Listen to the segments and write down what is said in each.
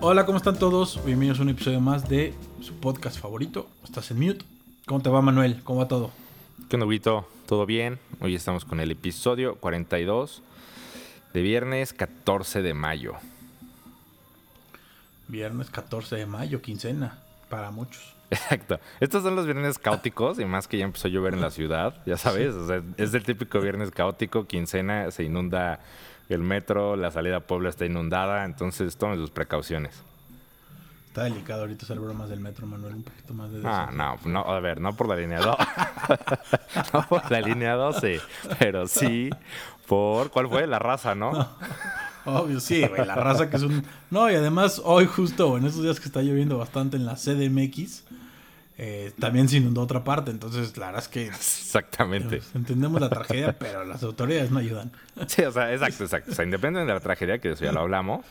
Hola, ¿cómo están todos? Bienvenidos a un episodio más de su podcast favorito. Estás en mute. ¿Cómo te va, Manuel? ¿Cómo va todo? ¿Qué onda, ¿Todo bien? Hoy estamos con el episodio 42 de viernes 14 de mayo. Viernes 14 de mayo, quincena, para muchos. Exacto. Estos son los viernes caóticos y más que ya empezó a llover en la ciudad, ya sabes. O sea, es el típico viernes caótico, quincena, se inunda el metro, la salida a Puebla está inundada, entonces tomen sus precauciones. Está delicado ahorita hacer bromas del metro, Manuel, un poquito más de... Ah, no, no, a ver, no por la línea 2. no por la línea 12, pero sí por... ¿Cuál fue? La raza, ¿no? Obvio, sí, güey, la raza que es un... No, y además hoy justo, en estos días que está lloviendo bastante en la CDMX, eh, también se inundó otra parte. Entonces, la verdad es que. Exactamente. entendemos la tragedia, pero las autoridades no ayudan. Sí, o sea, exacto, exacto. O sea, independientemente de la tragedia, que eso ya lo hablamos.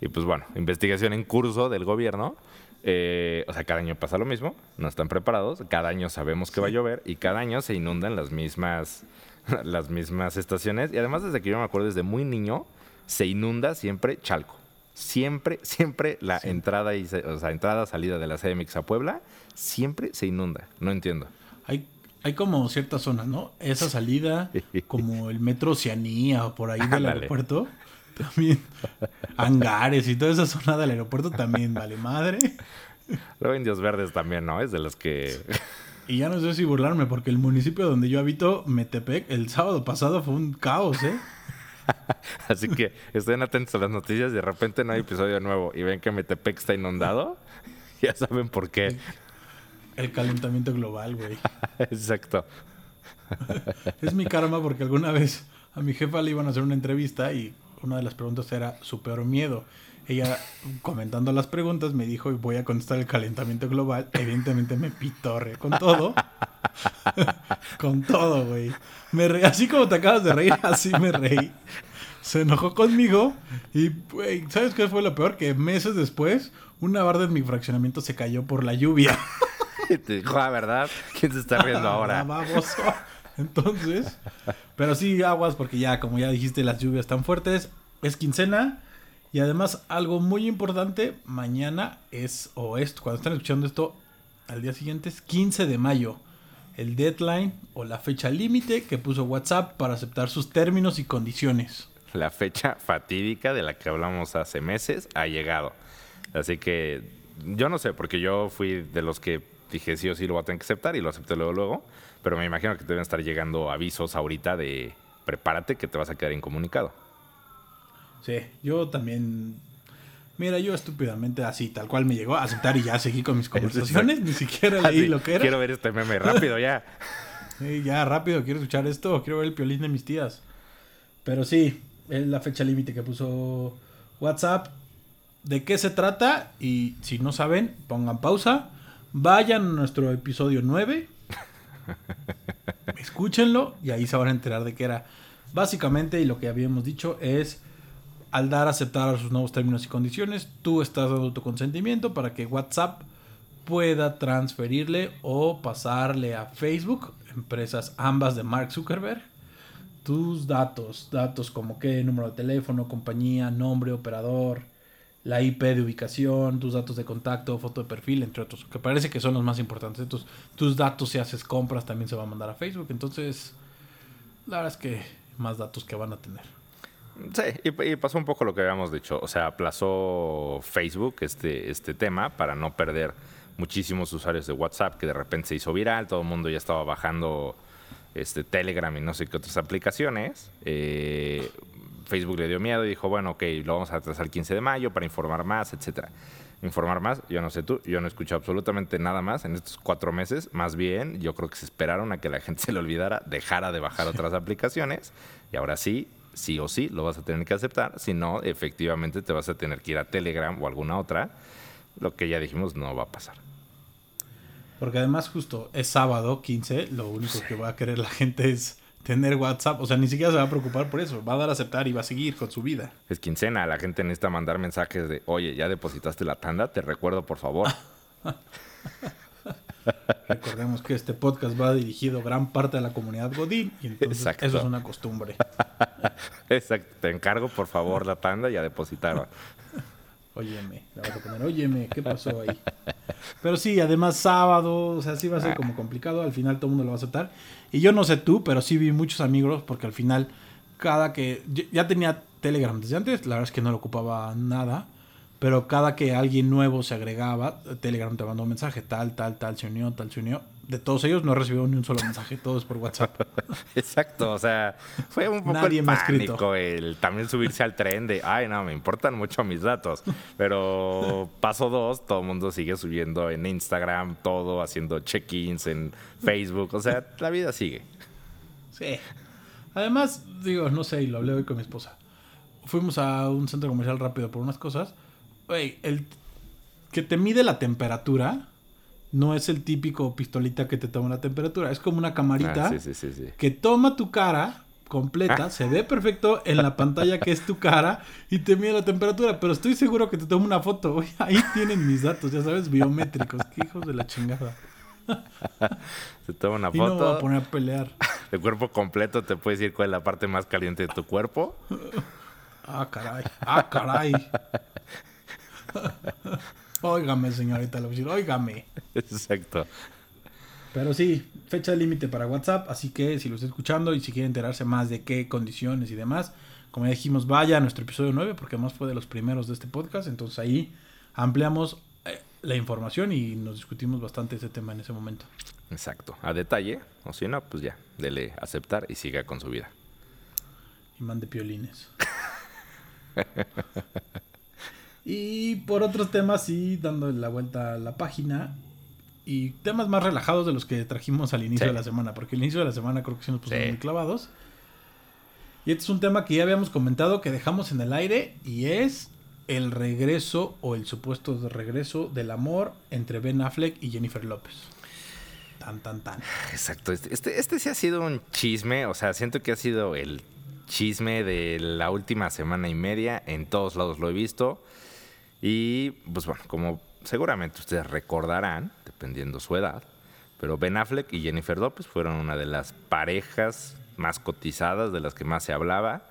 Y pues bueno, investigación en curso del gobierno. Eh, o sea, cada año pasa lo mismo, no están preparados, cada año sabemos que va a llover y cada año se inundan las mismas, las mismas estaciones. Y además, desde que yo me acuerdo, desde muy niño, se inunda siempre Chalco. Siempre, siempre la entrada y o sea, entrada salida de la CDMX a Puebla siempre se inunda. No entiendo. Hay, hay como ciertas zonas, ¿no? Esa salida, como el metro Oceanía o por ahí del aeropuerto. También hangares y toda esa zona del aeropuerto también vale madre. Luego Indios Verdes también, ¿no? Es de los que... Y ya no sé si burlarme, porque el municipio donde yo habito, Metepec, el sábado pasado fue un caos, ¿eh? Así que estén atentos a las noticias y de repente no hay episodio nuevo y ven que Metepec está inundado. Ya saben por qué. El calentamiento global, güey. Exacto. es mi karma porque alguna vez a mi jefa le iban a hacer una entrevista y una de las preguntas era su peor miedo. Ella, comentando las preguntas, me dijo, voy a contestar el calentamiento global. Evidentemente me pitorre con todo. con todo, güey. Me Así como te acabas de reír, así me reí. Se enojó conmigo y, güey, ¿sabes qué fue lo peor? Que meses después, una barda en mi fraccionamiento se cayó por la lluvia. Te dijo, la ah, verdad, ¿quién se está riendo ahora? Vamos. Entonces, pero sí aguas porque ya, como ya dijiste, las lluvias están fuertes. Es quincena. Y además, algo muy importante, mañana es, o esto, cuando están escuchando esto, al día siguiente es 15 de mayo. El deadline o la fecha límite que puso WhatsApp para aceptar sus términos y condiciones. La fecha fatídica de la que hablamos hace meses ha llegado. Así que yo no sé, porque yo fui de los que dije sí o sí lo voy a tener que aceptar y lo acepté luego, luego. Pero me imagino que te deben estar llegando avisos ahorita de prepárate que te vas a quedar incomunicado. Sí, yo también. Mira, yo estúpidamente así, tal cual me llegó a aceptar y ya seguí con mis conversaciones. Ni siquiera leí lo que era. Quiero ver este meme rápido ya. sí, ya rápido, quiero escuchar esto. Quiero ver el piolín de mis tías. Pero sí, es la fecha límite que puso WhatsApp. ¿De qué se trata? Y si no saben, pongan pausa Vayan a nuestro episodio 9. escúchenlo y ahí se van a enterar de qué era. Básicamente, y lo que habíamos dicho es, al dar a aceptar a sus nuevos términos y condiciones, tú estás dando tu consentimiento para que WhatsApp pueda transferirle o pasarle a Facebook, empresas ambas de Mark Zuckerberg, tus datos, datos como qué número de teléfono, compañía, nombre, operador, la IP de ubicación, tus datos de contacto, foto de perfil, entre otros, que parece que son los más importantes. Entonces, tus datos si haces compras también se va a mandar a Facebook. Entonces, la verdad es que más datos que van a tener. Sí, y, pasó un poco lo que habíamos dicho. O sea, aplazó Facebook este, este tema para no perder muchísimos usuarios de WhatsApp que de repente se hizo viral, todo el mundo ya estaba bajando este Telegram y no sé qué otras aplicaciones. Eh, Facebook le dio miedo y dijo, bueno, ok, lo vamos a atrasar el 15 de mayo para informar más, etcétera. Informar más, yo no sé tú, yo no he escuchado absolutamente nada más en estos cuatro meses. Más bien, yo creo que se esperaron a que la gente se le olvidara, dejara de bajar otras aplicaciones y ahora sí, sí o sí, lo vas a tener que aceptar. Si no, efectivamente te vas a tener que ir a Telegram o alguna otra. Lo que ya dijimos no va a pasar. Porque además justo es sábado 15, lo único que va a querer la gente es tener WhatsApp. O sea, ni siquiera se va a preocupar por eso. Va a dar a aceptar y va a seguir con su vida. Es quincena. La gente necesita mandar mensajes de, oye, ya depositaste la tanda, te recuerdo, por favor. Recordemos que este podcast va dirigido a gran parte de la comunidad Godín y entonces eso es una costumbre. Exacto. Te encargo, por favor, la tanda y a depositar. Óyeme, la vas a poner, óyeme, ¿qué pasó ahí? Pero sí, además sábado, o sea, sí va a ser como complicado, al final todo el mundo lo va a aceptar. Y yo no sé tú, pero sí vi muchos amigos, porque al final, cada que, ya tenía Telegram desde antes, la verdad es que no lo ocupaba nada, pero cada que alguien nuevo se agregaba, Telegram te mandó un mensaje, tal, tal, tal, se unió, tal, se unió de todos ellos no he recibido ni un solo mensaje, todos por WhatsApp. Exacto, o sea, fue un poco Nadie el pánico el también subirse al tren de, ay, no, me importan mucho mis datos. Pero paso dos, todo el mundo sigue subiendo en Instagram, todo, haciendo check-ins en Facebook, o sea, la vida sigue. Sí. Además, digo, no sé, y lo hablé hoy con mi esposa. Fuimos a un centro comercial rápido por unas cosas. Oye, el que te mide la temperatura no es el típico pistolita que te toma la temperatura. Es como una camarita ah, que toma tu cara completa, ah. se ve perfecto en la pantalla que es tu cara y te mide la temperatura. Pero estoy seguro que te toma una foto. ahí tienen mis datos, ya sabes, biométricos. Qué hijos de la chingada. Se toma una foto. Y no voy a poner a pelear. El cuerpo completo te puedes decir cuál es la parte más caliente de tu cuerpo. Ah, caray. Ah, caray. Óigame, señorita Lopezil, óigame. Exacto. Pero sí, fecha límite para WhatsApp, así que si lo está escuchando y si quiere enterarse más de qué condiciones y demás, como ya dijimos, vaya a nuestro episodio 9, porque además fue de los primeros de este podcast, entonces ahí ampliamos eh, la información y nos discutimos bastante ese tema en ese momento. Exacto, a detalle, o si no, pues ya, dele aceptar y siga con su vida. Y mande piolines. Y por otros temas, sí, dando la vuelta a la página. Y temas más relajados de los que trajimos al inicio de la semana. Porque al inicio de la semana creo que sí nos pusimos muy clavados. Y este es un tema que ya habíamos comentado, que dejamos en el aire. Y es el regreso o el supuesto regreso del amor entre Ben Affleck y Jennifer López. Tan, tan, tan. Exacto. Este, este, este sí ha sido un chisme. O sea, siento que ha sido el chisme de la última semana y media. En todos lados lo he visto. Y pues bueno, como seguramente ustedes recordarán, dependiendo su edad, pero Ben Affleck y Jennifer Lopez fueron una de las parejas más cotizadas, de las que más se hablaba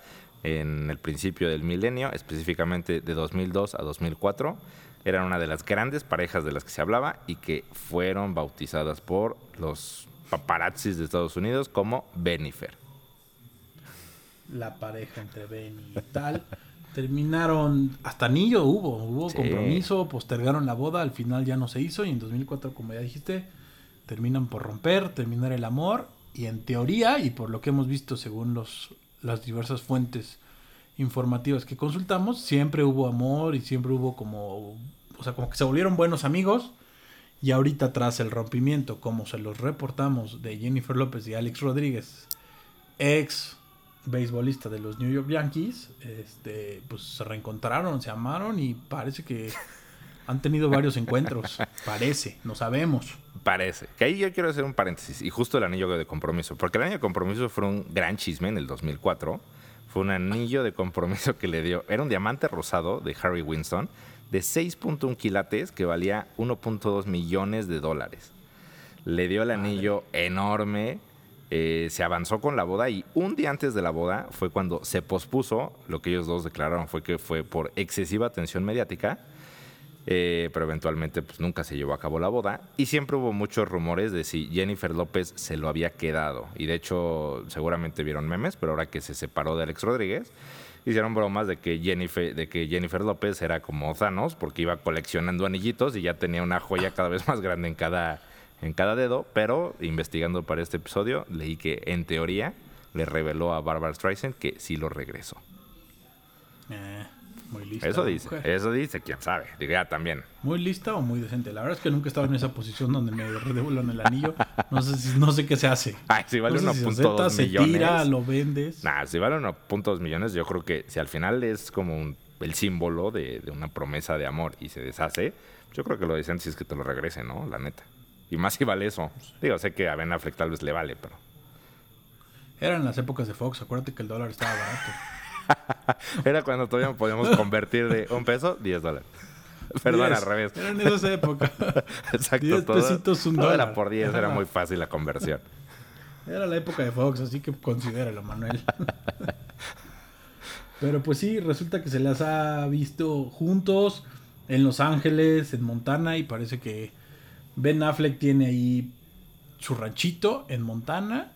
en el principio del milenio, específicamente de 2002 a 2004. Eran una de las grandes parejas de las que se hablaba y que fueron bautizadas por los paparazzis de Estados Unidos como Benifer. La pareja entre Ben y tal. Terminaron, hasta anillo hubo, hubo compromiso, postergaron la boda, al final ya no se hizo y en 2004, como ya dijiste, terminan por romper, terminar el amor y en teoría y por lo que hemos visto según los, las diversas fuentes informativas que consultamos, siempre hubo amor y siempre hubo como, o sea, como que se volvieron buenos amigos y ahorita tras el rompimiento, como se los reportamos de Jennifer López y Alex Rodríguez, ex beisbolista de los New York Yankees, este, pues se reencontraron, se amaron y parece que han tenido varios encuentros. Parece, no sabemos. Parece. Que ahí yo quiero hacer un paréntesis. Y justo el anillo de compromiso. Porque el anillo de compromiso fue un gran chisme en el 2004. Fue un anillo de compromiso que le dio. Era un diamante rosado de Harry Winston de 6.1 quilates que valía 1.2 millones de dólares. Le dio el anillo enorme eh, se avanzó con la boda y un día antes de la boda fue cuando se pospuso, lo que ellos dos declararon fue que fue por excesiva atención mediática, eh, pero eventualmente pues nunca se llevó a cabo la boda. Y siempre hubo muchos rumores de si Jennifer López se lo había quedado. Y de hecho seguramente vieron memes, pero ahora que se separó de Alex Rodríguez, hicieron bromas de que Jennifer, de que Jennifer López era como Thanos porque iba coleccionando anillitos y ya tenía una joya cada vez más grande en cada en cada dedo, pero investigando para este episodio leí que en teoría le reveló a Barbara Streisand que sí lo regresó. Eh, muy lista. Eso dice, eso dice, quién sabe. Diga también. Muy lista o muy decente. La verdad es que nunca he estado en esa posición donde me devuelvan el anillo. No sé, no sé qué se hace. Ay, si vale 1.2 si millones. Se tira, lo vendes. Nah, si vale 1.2 millones, yo creo que si al final es como el símbolo de, de, una promesa de amor y se deshace, yo creo que lo decente sí es que te lo regrese, ¿no? La neta. Y más si vale eso. Digo, sé que a Ben Affleck tal vez le vale, pero. Eran las épocas de Fox, acuérdate que el dólar estaba barato. Era cuando todavía podíamos convertir de un peso, 10 dólares. Perdón, al revés. Era en esa época. Exacto. 10 pesitos, un dólar. Era por 10, era muy fácil la conversión. Era la época de Fox, así que considéralo, Manuel. Pero pues sí, resulta que se las ha visto juntos en Los Ángeles, en Montana, y parece que Ben Affleck tiene ahí su ranchito en Montana,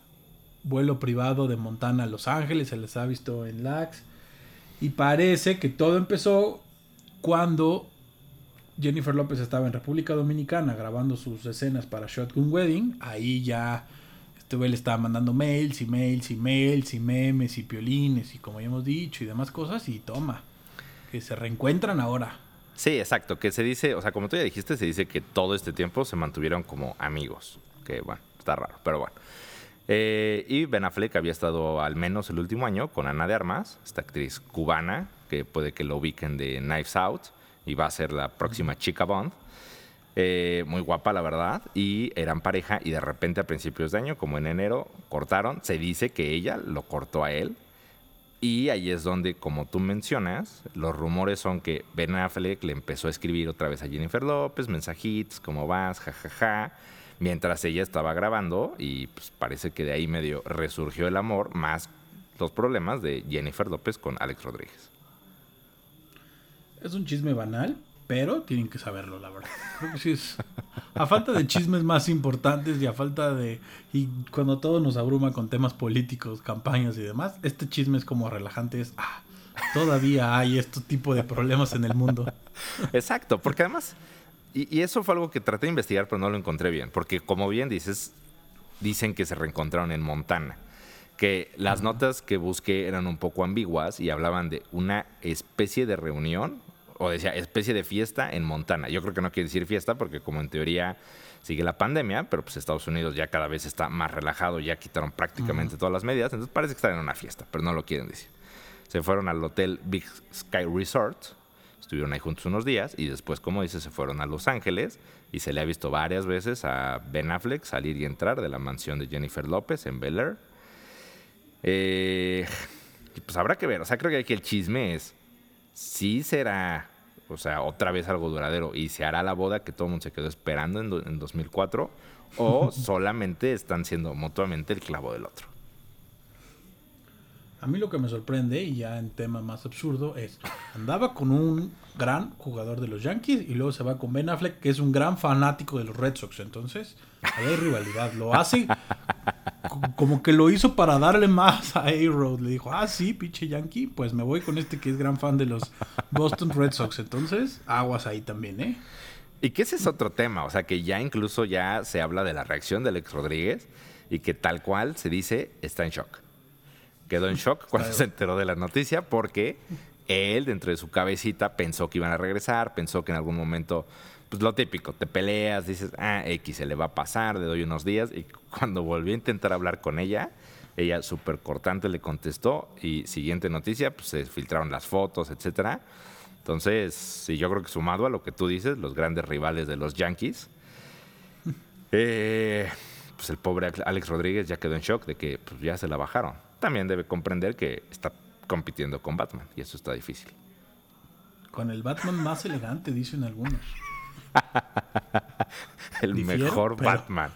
vuelo privado de Montana a Los Ángeles, se les ha visto en LAX, y parece que todo empezó cuando Jennifer López estaba en República Dominicana grabando sus escenas para Shotgun Wedding, ahí ya este güey le estaba mandando mails y mails y mails y memes y piolines y como ya hemos dicho y demás cosas y toma, que se reencuentran ahora. Sí, exacto, que se dice, o sea, como tú ya dijiste, se dice que todo este tiempo se mantuvieron como amigos, que bueno, está raro, pero bueno. Eh, y Ben Affleck había estado al menos el último año con Ana de Armas, esta actriz cubana, que puede que lo ubiquen de Knives Out, y va a ser la próxima chica Bond. Eh, muy guapa, la verdad. Y eran pareja y de repente a principios de año, como en enero, cortaron. Se dice que ella lo cortó a él. Y ahí es donde, como tú mencionas, los rumores son que Ben Affleck le empezó a escribir otra vez a Jennifer López, mensajitos, ¿cómo vas? Ja, ja, ja. Mientras ella estaba grabando y pues parece que de ahí medio resurgió el amor, más los problemas de Jennifer López con Alex Rodríguez. Es un chisme banal, pero tienen que saberlo, la verdad. Sí es. A falta de chismes más importantes y a falta de. Y cuando todo nos abruma con temas políticos, campañas y demás, este chisme es como relajante. Es. Ah, todavía hay este tipo de problemas en el mundo. Exacto, porque además. Y, y eso fue algo que traté de investigar, pero no lo encontré bien. Porque, como bien dices, dicen que se reencontraron en Montana que las notas que busqué eran un poco ambiguas y hablaban de una especie de reunión o decía especie de fiesta en Montana. Yo creo que no quiere decir fiesta porque como en teoría sigue la pandemia, pero pues Estados Unidos ya cada vez está más relajado, ya quitaron prácticamente todas las medidas, entonces parece que están en una fiesta, pero no lo quieren decir. Se fueron al hotel Big Sky Resort, estuvieron ahí juntos unos días y después, como dice, se fueron a Los Ángeles y se le ha visto varias veces a Ben Affleck salir y entrar de la mansión de Jennifer López en Bel Air. Eh, pues habrá que ver, o sea, creo que aquí el chisme es, si será o sea, otra vez algo duradero y se hará la boda que todo el mundo se quedó esperando en, en 2004 o solamente están siendo mutuamente el clavo del otro. A mí lo que me sorprende, y ya en tema más absurdo, es andaba con un gran jugador de los Yankees y luego se va con Ben Affleck, que es un gran fanático de los Red Sox. Entonces, ahí hay rivalidad. Lo hace como que lo hizo para darle más a A-Road. Le dijo, ah, sí, pinche Yankee, pues me voy con este que es gran fan de los Boston Red Sox. Entonces, aguas ahí también, ¿eh? Y que ese es otro tema, o sea, que ya incluso ya se habla de la reacción de Alex Rodríguez y que tal cual se dice está en shock quedó en shock cuando se enteró de la noticia porque él dentro de su cabecita pensó que iban a regresar, pensó que en algún momento, pues lo típico, te peleas, dices, ah, X se le va a pasar, le doy unos días y cuando volvió a intentar hablar con ella, ella súper cortante le contestó y siguiente noticia, pues se filtraron las fotos, etcétera. Entonces, sí, yo creo que sumado a lo que tú dices, los grandes rivales de los Yankees, eh, pues el pobre Alex Rodríguez ya quedó en shock de que pues, ya se la bajaron también debe comprender que está compitiendo con Batman y eso está difícil. Con el Batman más elegante, dicen algunos. el mejor Batman.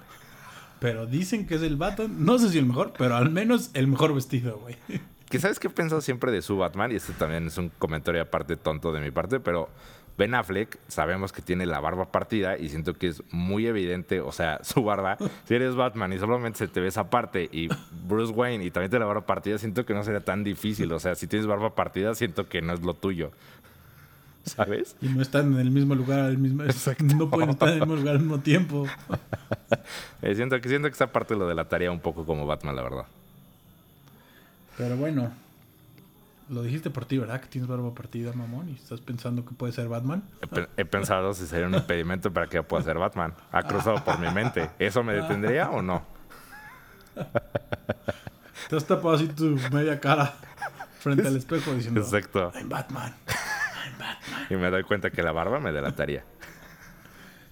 Pero dicen que es el Batman, no sé si el mejor, pero al menos el mejor vestido, güey. Que sabes qué he pensado siempre de su Batman, y este también es un comentario aparte tonto de mi parte, pero Ben Affleck sabemos que tiene la barba partida y siento que es muy evidente, o sea, su barba, si eres Batman y solamente se te ve esa parte y Bruce Wayne y también tiene la barba partida, siento que no sería tan difícil, o sea, si tienes barba partida, siento que no es lo tuyo. ¿Sabes? Y no están en el mismo lugar al mismo No pueden estar en el mismo lugar al mismo tiempo. Eh, siento, que, siento que esa parte lo delataría un poco como Batman, la verdad. Pero bueno, lo dijiste por ti, ¿verdad? Que tienes barba partida, mamón, y estás pensando que puede ser Batman. He, pensado si sería un impedimento para que pueda ser Batman. Ha cruzado por mi mente. ¿Eso me detendría o no? Te has tapado así tu media cara frente al espejo diciendo: Exacto. I'm Batman. Y me doy cuenta que la barba me delataría.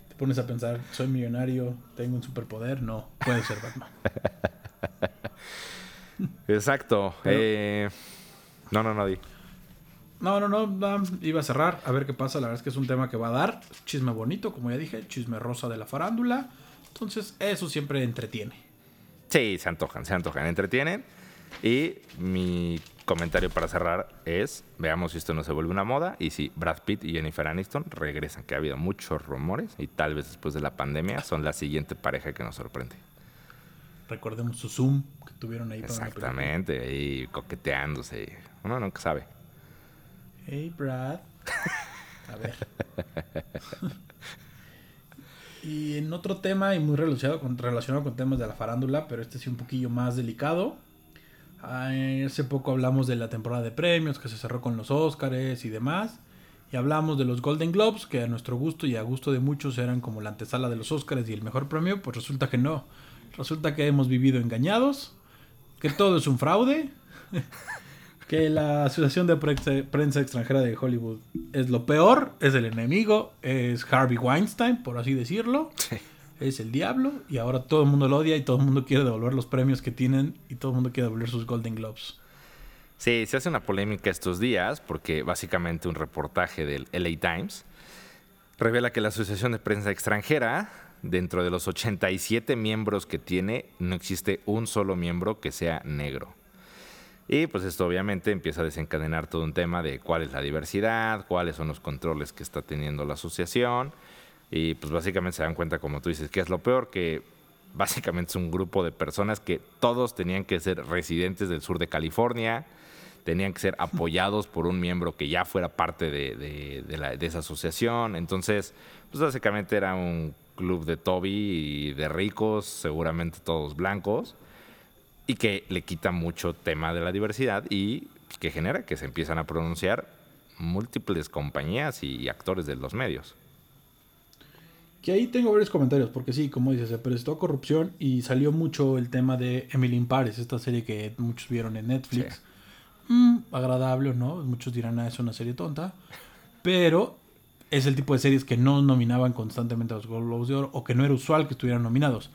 Te pones a pensar: soy millonario, tengo un superpoder. No, puede ser Batman. Exacto. eh. No, no, no, No, no, no, iba a cerrar, a ver qué pasa. La verdad es que es un tema que va a dar. Chisme bonito, como ya dije, chisme rosa de la farándula. Entonces, eso siempre entretiene. Sí, se antojan, se antojan, entretienen. Y mi comentario para cerrar es, veamos si esto no se vuelve una moda y si Brad Pitt y Jennifer Aniston regresan, que ha habido muchos rumores y tal vez después de la pandemia son la siguiente pareja que nos sorprende. Recordemos su Zoom que tuvieron ahí. Exactamente, ahí coqueteándose. Uno nunca sabe. Hey, Brad. A ver. y en otro tema y muy relacionado con, relacionado con temas de la farándula, pero este sí un poquillo más delicado. Hace poco hablamos de la temporada de premios que se cerró con los Oscars y demás. Y hablamos de los Golden Globes, que a nuestro gusto y a gusto de muchos eran como la antesala de los Oscars y el mejor premio. Pues resulta que no. Resulta que hemos vivido engañados, que todo es un fraude, que la Asociación de Prensa Extranjera de Hollywood es lo peor, es el enemigo, es Harvey Weinstein, por así decirlo. Es el diablo y ahora todo el mundo lo odia y todo el mundo quiere devolver los premios que tienen y todo el mundo quiere devolver sus Golden Globes. Sí, se hace una polémica estos días porque básicamente un reportaje del LA Times revela que la Asociación de Prensa Extranjera dentro de los 87 miembros que tiene, no existe un solo miembro que sea negro. Y pues esto obviamente empieza a desencadenar todo un tema de cuál es la diversidad, cuáles son los controles que está teniendo la asociación. Y pues básicamente se dan cuenta, como tú dices, que es lo peor, que básicamente es un grupo de personas que todos tenían que ser residentes del sur de California, tenían que ser apoyados por un miembro que ya fuera parte de, de esa asociación. Entonces, pues básicamente era un club de Toby y de ricos, seguramente todos blancos, y que le quita mucho tema de la diversidad y que genera que se empiezan a pronunciar múltiples compañías y actores de los medios. Que ahí tengo varios comentarios, porque sí, como dices, se prestó corrupción y salió mucho el tema de Emily in Paris, esta serie que muchos vieron en Netflix. Mm, agradable o no, muchos dirán, ah, es una serie tonta, pero es el tipo de series que no nominaban constantemente a los Globos de Oro o que no era usual que estuvieran nominados.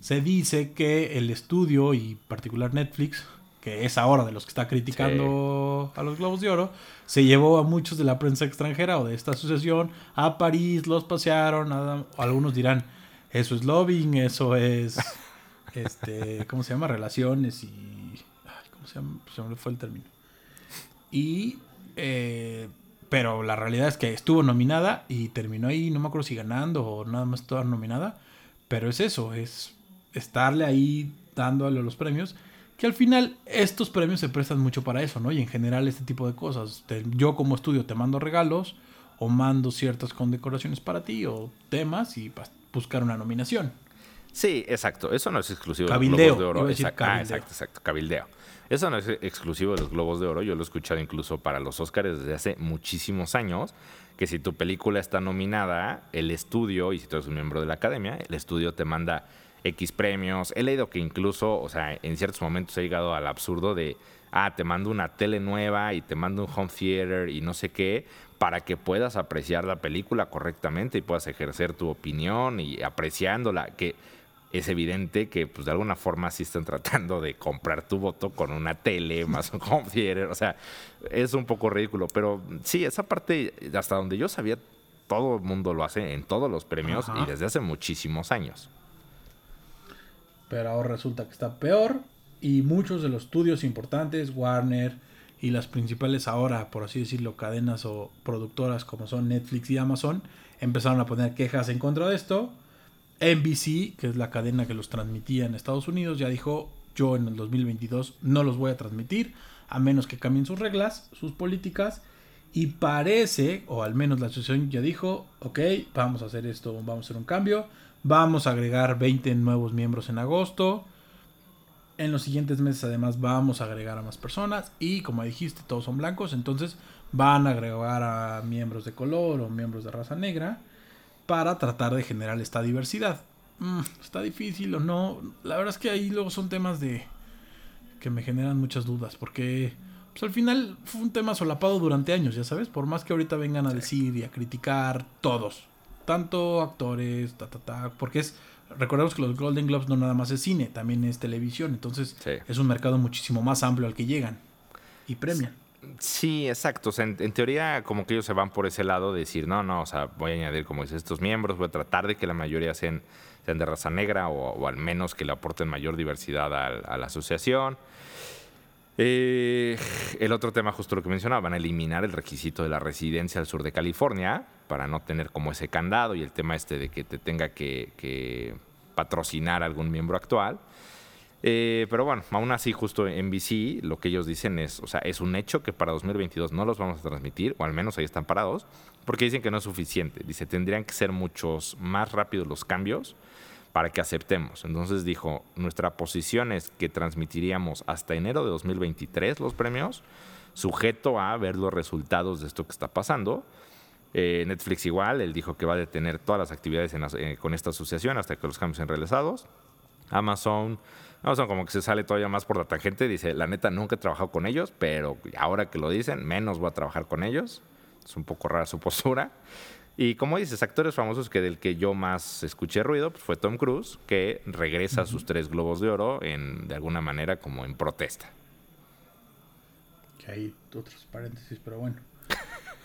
Se dice que el estudio y particular Netflix, que es ahora de los que está criticando a los Globos de Oro, se llevó a muchos de la prensa extranjera o de esta asociación a París, los pasearon, algunos dirán, eso es lobbying, eso es, este, ¿cómo se llama? Relaciones y... ¿Cómo se llama? Se me fue el término. Y eh, pero la realidad es que estuvo nominada y terminó ahí, no me acuerdo si ganando o nada más toda nominada. Pero es eso, es estarle ahí dándole los premios. Que al final estos premios se prestan mucho para eso, ¿no? Y en general este tipo de cosas. yo como estudio te mando regalos o mando ciertas condecoraciones para ti o temas y buscar una nominación. Sí, exacto. Eso no es exclusivo de los Globos de Oro. Ah, exacto, exacto. Cabildeo. Eso no es exclusivo de los Globos de Oro, yo lo he escuchado incluso para los Oscars desde hace muchísimos años, que si tu película está nominada, el estudio, y si tú eres un miembro de la academia, el estudio te manda X premios. He leído que incluso, o sea, en ciertos momentos he llegado al absurdo de, ah, te mando una tele nueva y te mando un home theater y no sé qué, para que puedas apreciar la película correctamente y puedas ejercer tu opinión y apreciándola, que es evidente que pues de alguna forma sí están tratando de comprar tu voto con una tele más un home o sea, es un poco ridículo, pero sí, esa parte, hasta donde yo sabía, todo el mundo lo hace en todos los premios y desde hace muchísimos años. Pero ahora resulta que está peor y muchos de los estudios importantes, Warner y las principales ahora, por así decirlo, cadenas o productoras como son Netflix y Amazon, empezaron a poner quejas en contra de esto NBC, que es la cadena que los transmitía en Estados Unidos, ya dijo, yo en el 2022 no los voy a transmitir, a menos que cambien sus reglas, sus políticas. Y parece, o al menos la asociación ya dijo, ok, vamos a hacer esto, vamos a hacer un cambio, vamos a agregar 20 nuevos miembros en agosto. En los siguientes meses además vamos a agregar a más personas y como dijiste, todos son blancos, entonces van a agregar a miembros de color o miembros de raza negra para tratar de generar esta diversidad. Mm, está difícil o no. La verdad es que ahí luego son temas de que me generan muchas dudas porque pues al final fue un tema solapado durante años, ya sabes, por más que ahorita vengan a decir y a criticar todos, tanto actores, ta ta ta, porque es recordemos que los Golden Globes no nada más es cine, también es televisión, entonces es un mercado muchísimo más amplio al que llegan y premian. Sí, exacto. en, teoría, como que ellos se van por ese lado de decir, no, no, o sea, voy a añadir, como dices, estos miembros, voy a tratar de que la mayoría sean, sean de raza negra o, al menos que le aporten mayor diversidad a, la asociación. Eh, el otro tema, justo lo que mencionaba, van a eliminar el requisito de la residencia al sur de California para no tener como ese candado y el tema este de que te tenga que, patrocinar algún miembro actual. Eh, pero bueno, aún así, justo en BC, lo que ellos dicen es, o sea, es un hecho que para 2022 no los vamos a transmitir, o al menos ahí están parados, porque dicen que no es suficiente. Dice, tendrían que ser muchos más rápidos los cambios para que aceptemos. Entonces dijo, nuestra posición es que transmitiríamos hasta enero de 2023 los premios, sujeto a ver los resultados de esto que está pasando. Eh, Netflix igual, él dijo que va a detener todas las actividades eh, con esta asociación hasta que los cambios sean realizados. Amazon, Amazon como que se sale todavía más por la tangente, dice, la neta nunca he trabajado con ellos, pero ahora que lo dicen, menos voy a trabajar con ellos. Es un poco rara su postura. Y como dices, actores famosos que del que yo más escuché ruido pues, fue Tom Cruise, que regresa a sus tres globos de oro en, de alguna manera como en protesta. Que hay otros paréntesis, pero bueno.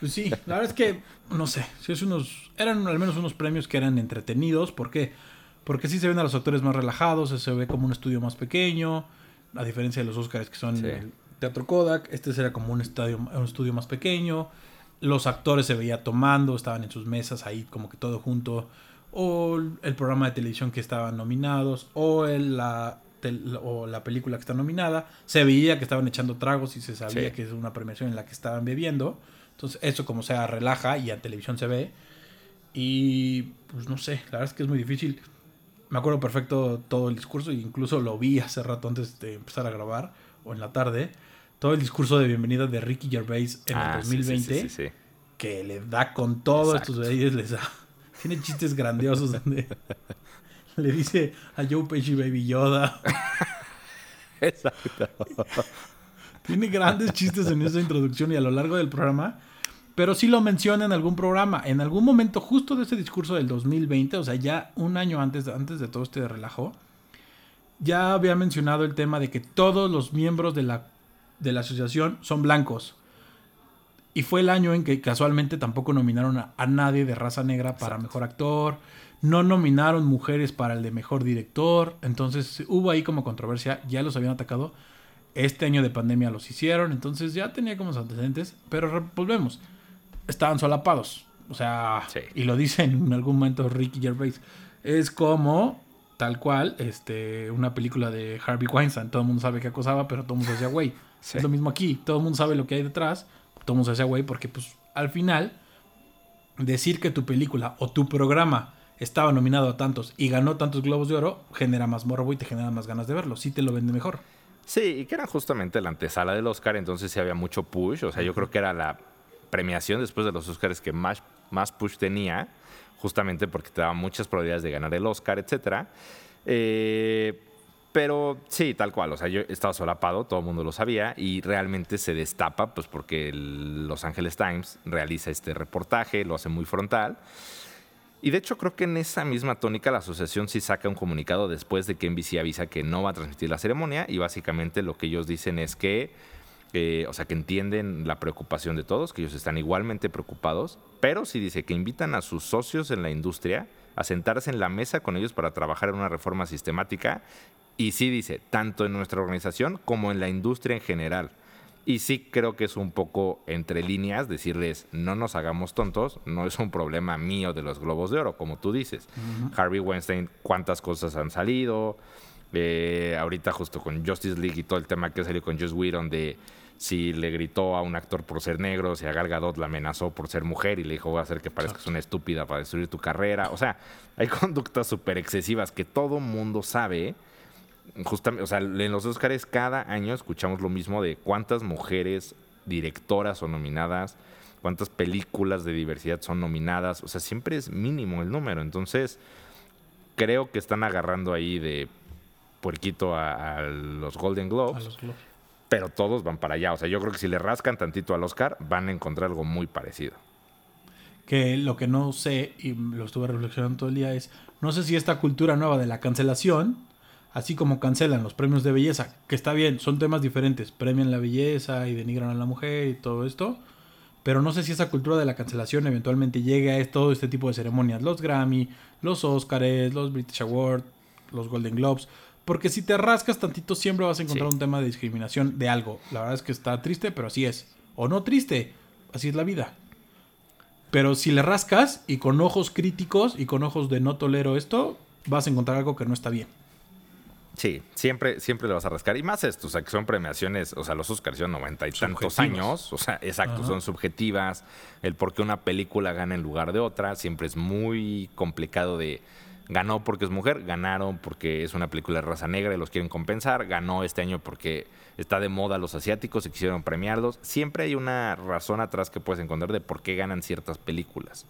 Pues sí, la verdad es que, no sé, si es unos, eran al menos unos premios que eran entretenidos, ¿por qué? Porque sí se ven a los actores más relajados, se ve como un estudio más pequeño, a diferencia de los Oscars que son el Teatro Kodak, este será como un, estadio, un estudio más pequeño, los actores se veía tomando, estaban en sus mesas ahí como que todo junto, o el programa de televisión que estaban nominados, o, la, o la película que está nominada, se veía que estaban echando tragos y se sabía que es una premiación en la que estaban bebiendo. Entonces eso como sea relaja y a televisión se ve. Y pues no sé, la verdad es que es muy difícil. Me acuerdo perfecto todo el discurso, e incluso lo vi hace rato antes de empezar a grabar, o en la tarde todo el discurso de bienvenida de Ricky Gervais en el 2020, ah, que le da con todos estos güeyes, les da. Tiene chistes grandiosos donde le dice a Joe Pesci Baby Yoda. Exacto. Tiene grandes chistes en esa introducción y a lo largo del programa. Pero sí lo menciona en algún programa. En algún momento, justo de ese discurso del 2020, o sea, ya un año antes, antes de todo este relajo, ya había mencionado el tema de que todos los miembros de la de la asociación son blancos. Y fue el año en que casualmente tampoco nominaron a, nadie de raza negra para mejor actor. No nominaron mujeres para el de mejor director. Entonces hubo ahí como controversia. Ya los habían atacado. Este año de pandemia los hicieron. Entonces ya tenía como antecedentes. Pero volvemos. Estaban solapados. O sea, y lo dice en algún momento Ricky Gervais. Es como tal cual, este, una película de Harvey Weinstein. Todo el mundo sabe que acosaba, pero todo el mundo decía, güey, es lo mismo aquí. Todo el mundo sabe lo que hay detrás. Todo el mundo se hace güey porque, pues, al final, decir que tu película o tu programa estaba nominado a tantos y ganó tantos globos de oro genera más morbo y te genera más ganas de verlo. Sí te lo vende mejor. Sí, y que era justamente la antesala del Oscar, entonces sí había mucho push. O sea, yo creo que era la premiación después de los Oscars que más, más push tenía, justamente porque te daba muchas probabilidades de ganar el Oscar, etcétera. Eh, pero sí, tal cual. O sea, yo estaba solapado, todo el mundo lo sabía, y realmente se destapa, pues porque Los Angeles Times realiza este reportaje, lo hace muy frontal. Y de hecho, creo que en esa misma tónica la asociación sí saca un comunicado después de que NBC avisa que no va a transmitir la ceremonia. Y básicamente lo que ellos dicen es que, o sea, que entienden la preocupación de todos, que ellos están igualmente preocupados, pero sí dice que invitan a sus socios en la industria a sentarse en la mesa con ellos para trabajar en una reforma sistemática y sí dice, tanto en nuestra organización como en la industria en general. Y sí creo que es un poco entre líneas decirles, no nos hagamos tontos, no es un problema mío de los globos de oro, como tú dices. Harvey Weinstein, cuántas cosas han salido. Eh, ahorita justo con Justice League y todo el tema que salió con Joss Whedon de si le gritó a un actor por ser negro, si a Gal Gadot la amenazó por ser mujer y le dijo voy a hacer que parezcas una estúpida para destruir tu carrera. O sea, hay conductas súper excesivas que todo mundo sabe justamente, o sea, en los Oscars cada año escuchamos lo mismo de cuántas mujeres directoras son nominadas, cuántas películas de diversidad son nominadas, o sea, siempre es mínimo el número. Entonces, creo que están agarrando ahí de puerquito a, los Golden Globes. Pero todos van para allá. O sea, yo creo que si le rascan tantito al Oscar, van a encontrar algo muy parecido. Que lo que no sé, y lo estuve reflexionando todo el día, es, no sé si esta cultura nueva de la cancelación así como cancelan los premios de belleza, que está bien, son temas diferentes, premian la belleza y denigran a la mujer y todo esto, pero no sé si esa cultura de la cancelación eventualmente llegue a todo este tipo de ceremonias, los Grammy, los Oscars, los British Awards, los Golden Globes, Porque si te rascas tantito, siempre vas a encontrar un tema de discriminación de algo. La verdad es que está triste, pero así es. O no triste, así es la vida. Pero si le rascas y con ojos críticos y con ojos de no tolero esto, vas a encontrar algo que no está bien. Sí, siempre, siempre le vas a rascar. Y más esto, o sea, que son premiaciones, o sea, los Oscars son noventa y tantos años, o sea, exacto, son subjetivas. El por qué una película gana en lugar de otra siempre es muy complicado de. Ganó porque es mujer, ganaron porque es una película de raza negra y los quieren compensar, ganó este año porque está de moda los asiáticos y quisieron premiarlos. Siempre hay una razón atrás que puedes encontrar de por qué ganan ciertas películas.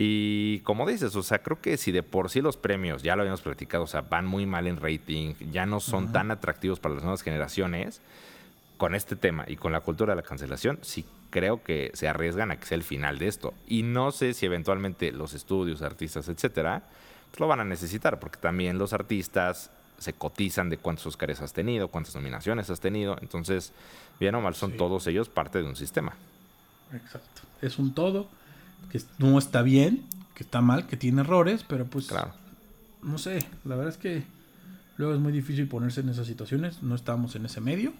Y como dices, o sea, creo que si de por sí los premios, ya lo habíamos platicado, o sea, van muy mal en rating, ya no son tan atractivos para las nuevas generaciones, con este tema y con la cultura de la cancelación, sí creo que se arriesgan a que sea el final de esto. Y no sé si eventualmente los estudios, artistas, etcétera, pues lo van a necesitar, porque también los artistas se cotizan de cuántos Oscars has tenido, cuántas nominaciones has tenido. Entonces, bien o mal, son todos ellos parte de un sistema. Exacto. Es un todo que no está bien, que está mal, que tiene errores, pero pues claro. no sé, la verdad es que luego es muy difícil ponerse en esas situaciones, no estamos en ese medio.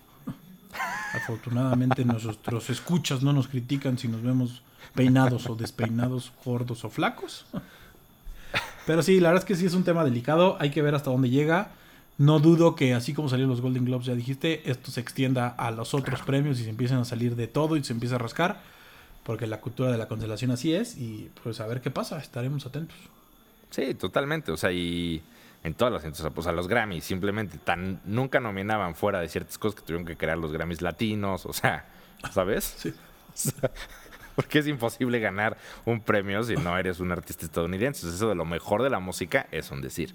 Afortunadamente nuestros escuchas no nos critican si nos vemos peinados o despeinados, gordos o flacos. Pero sí, la verdad es que sí es un tema delicado, hay que ver hasta dónde llega. No dudo que así como salieron los Golden Globes, ya dijiste, esto se extienda a los otros premios y se empiecen a salir de todo y se empiece a rascar porque la cultura de la cancelación así es y pues a ver qué pasa, estaremos atentos. Sí, totalmente, o sea, y en todas las entonces, pues a los Grammys simplemente tan nunca nominaban fuera de ciertas cosas que tuvieron que crear los Grammys latinos, o sea, ¿sabes? Sí. porque es imposible ganar un premio si no eres un artista estadounidense. Eso de lo mejor de la música es un decir.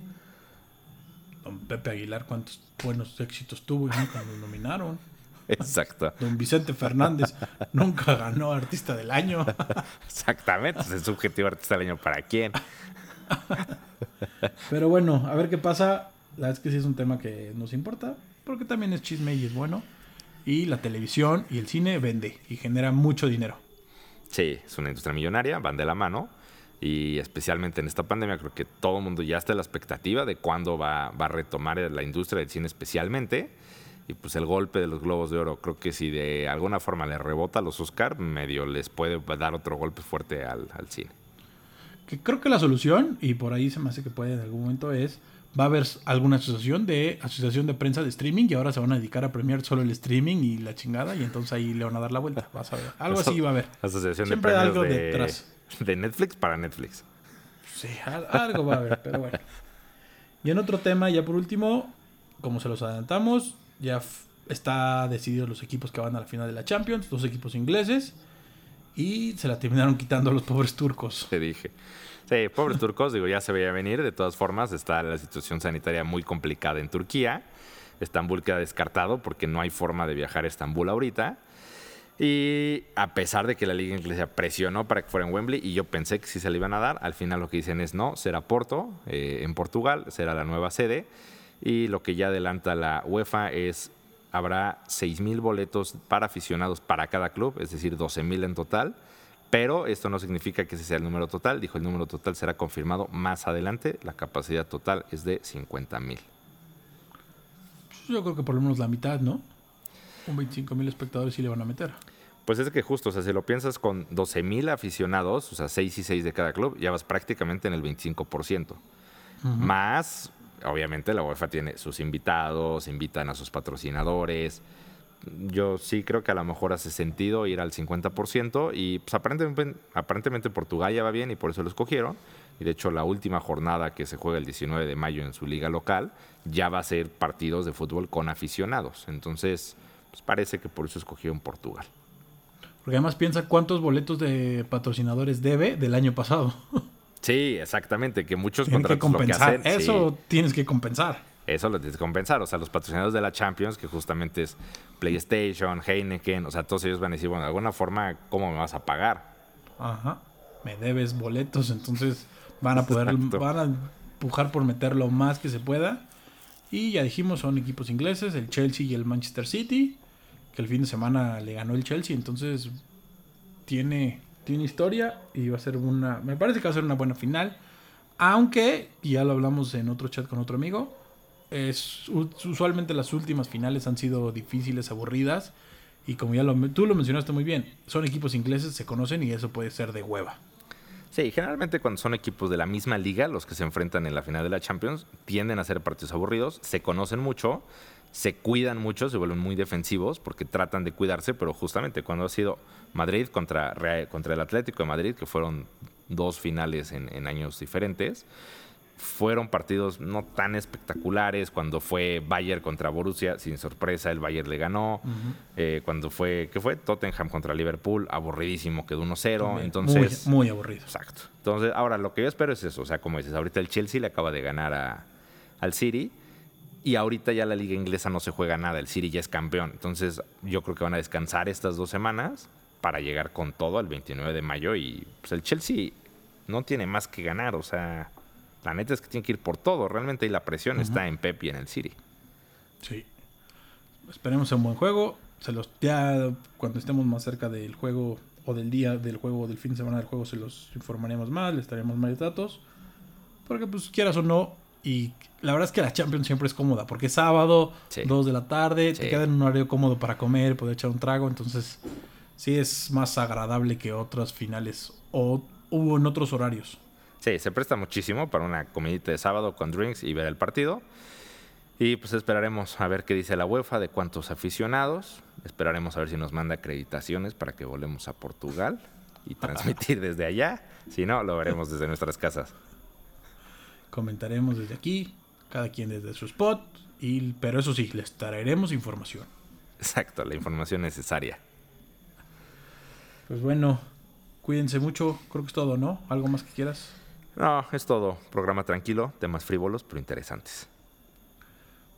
Don Pepe Aguilar, cuántos buenos éxitos tuvo y nunca lo nominaron. Exacto. Don Vicente Fernández nunca ganó Artista del Año. Exactamente, es el subjetivo Artista del Año para quién. Pero bueno, a ver qué pasa. La verdad es que sí es un tema que nos importa, porque también es chisme y es bueno. Y la televisión y el cine vende y genera mucho dinero. Sí, es una industria millonaria, van de la mano. Y especialmente en esta pandemia, creo que todo el mundo ya está en la expectativa de cuándo va, va a retomar la industria del cine especialmente y pues el golpe de los globos de oro, creo que si de alguna forma le rebota a los Oscar, medio les puede dar otro golpe fuerte al, cine. Que creo que la solución, y por ahí se me hace que puede en algún momento, es va a haber alguna asociación de asociación de prensa de streaming y ahora se van a dedicar a premiar solo el streaming y la chingada y entonces ahí le van a dar la vuelta. Vas a ver. Algo así va a haber. Asociación de premios algo de, detrás. de Netflix para Netflix. Sí, algo va a haber, pero bueno. Y en otro tema, ya por último, como se los adelantamos, ya está decidido los equipos que van a la final de la Champions, dos equipos ingleses. Y se la terminaron quitando los pobres turcos. Te dije. Sí, pobres turcos, digo, ya se veía venir. De todas formas, está la situación sanitaria muy complicada en Turquía. Estambul queda descartado porque no hay forma de viajar a Estambul ahorita. Y a pesar de que la liga inglesa presionó para que fuera en Wembley y yo pensé que sí se le iban a dar, al final lo que dicen es no, será Porto, eh, en Portugal, será la nueva sede. Y lo que ya adelanta la UEFA es habrá 6.000 boletos para aficionados para cada club, es decir, 12.000 en total. Pero esto no significa que ese sea el número total. Dijo, el número total será confirmado más adelante. La capacidad total es de 50.000. Yo creo que por lo menos la mitad, ¿no? Un 25.000 espectadores sí le van a meter. Pues es que justo, o sea, si lo piensas con 12.000 aficionados, o sea, 6 y 6 de cada club, ya vas prácticamente en el 25%. Más obviamente la UEFA tiene sus invitados, invitan a sus patrocinadores. Yo sí creo que a lo mejor hace sentido ir al 50% y pues aparentemente, Portugal ya va bien y por eso lo escogieron. Y de hecho la última jornada que se juega el 19 de mayo en su liga local ya va a ser partidos de fútbol con aficionados. Entonces, pues parece que por eso escogieron Portugal. Porque además piensa cuántos boletos de patrocinadores debe del año pasado. Sí, exactamente, que muchos Tienen que compensar. Eso tienes que compensar. Eso lo tienes que compensar. O sea, los patrocinadores de la Champions, que justamente es PlayStation, Heineken, o sea, todos ellos van a decir, bueno, de alguna forma, ¿cómo me vas a pagar? Ajá. Me debes boletos, entonces van a poder, van a empujar por meter lo más que se pueda. Y ya dijimos, son equipos ingleses, el Chelsea y el Manchester City, que el fin de semana le ganó el Chelsea, entonces tiene tiene historia y va a ser una. Me parece que va a ser una buena final. Aunque, ya lo hablamos en otro chat con otro amigo, Es, usualmente las últimas finales han sido difíciles, aburridas. Y como ya tú lo mencionaste muy bien, son equipos ingleses, se conocen y eso puede ser de hueva. Sí, generalmente cuando son equipos de la misma liga, los que se enfrentan en la final de la Champions, tienden a ser partidos aburridos, se conocen mucho, se cuidan mucho, se vuelven muy defensivos porque tratan de cuidarse, pero justamente cuando ha sido Madrid contra, contra el Atlético de Madrid, que fueron dos finales en años diferentes, fueron partidos no tan espectaculares. Cuando fue Bayern contra Borussia, sin sorpresa, el Bayern le ganó. Eh, cuando fue, ¿qué fue? Tottenham contra Liverpool, aburridísimo, quedó 1-0. Entonces, muy, muy, aburrido. Exacto. Entonces, ahora lo que yo espero es eso. O sea, como dices, ahorita el Chelsea le acaba de ganar a, al City. Y ahorita ya la liga inglesa no se juega nada. El City ya es campeón. Entonces, yo creo que van a descansar estas dos semanas para llegar con todo el 29 de mayo. Y pues el Chelsea no tiene más que ganar. O sea la neta es que tiene que ir por todo. Realmente y la presión está en Pep y en el City. Sí. Esperemos un buen juego. Se los ya cuando estemos más cerca del juego o del día del juego o del fin de semana del juego se los informaremos más, les daremos más datos. Porque pues quieras o no, y la verdad es que la Champions siempre es cómoda, porque es sábado, 2 de la tarde, te queda en un horario cómodo para comer, poder echar un trago, entonces sí es más agradable que otras finales o hubo en otros horarios. Sí, se presta muchísimo para una comidita de sábado con drinks y ver el partido. Y pues esperaremos a ver qué dice la UEFA de cuántos aficionados. Esperaremos a ver si nos manda acreditaciones para que volemos a Portugal y transmitir desde allá. Si no, lo veremos desde nuestras casas. Comentaremos desde aquí, cada quien desde su spot, y, pero eso sí, les traeremos información. Exacto, la información necesaria. Pues bueno, cuídense mucho, creo que es todo, ¿no? ¿Algo más que quieras? No, es todo. Programa tranquilo, temas frívolos, pero interesantes.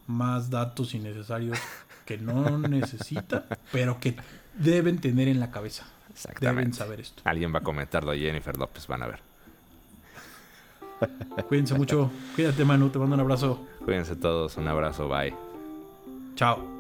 Más datos innecesarios que no necesita, pero que deben tener en la cabeza. Exactamente. Deben saber esto. Alguien va a comentarlo a Jennifer López, van a ver. Cuídense mucho. Cuídate, Manu. Te mando un abrazo. Cuídense todos. Un abrazo. Bye. Chao.